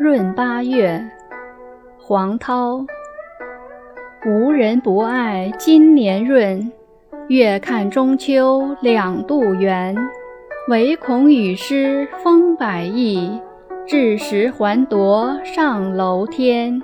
闰八月，黄涛。无人不爱今年闰，月看中秋两度圆。唯恐雨湿风摆亿，至时还夺上楼天。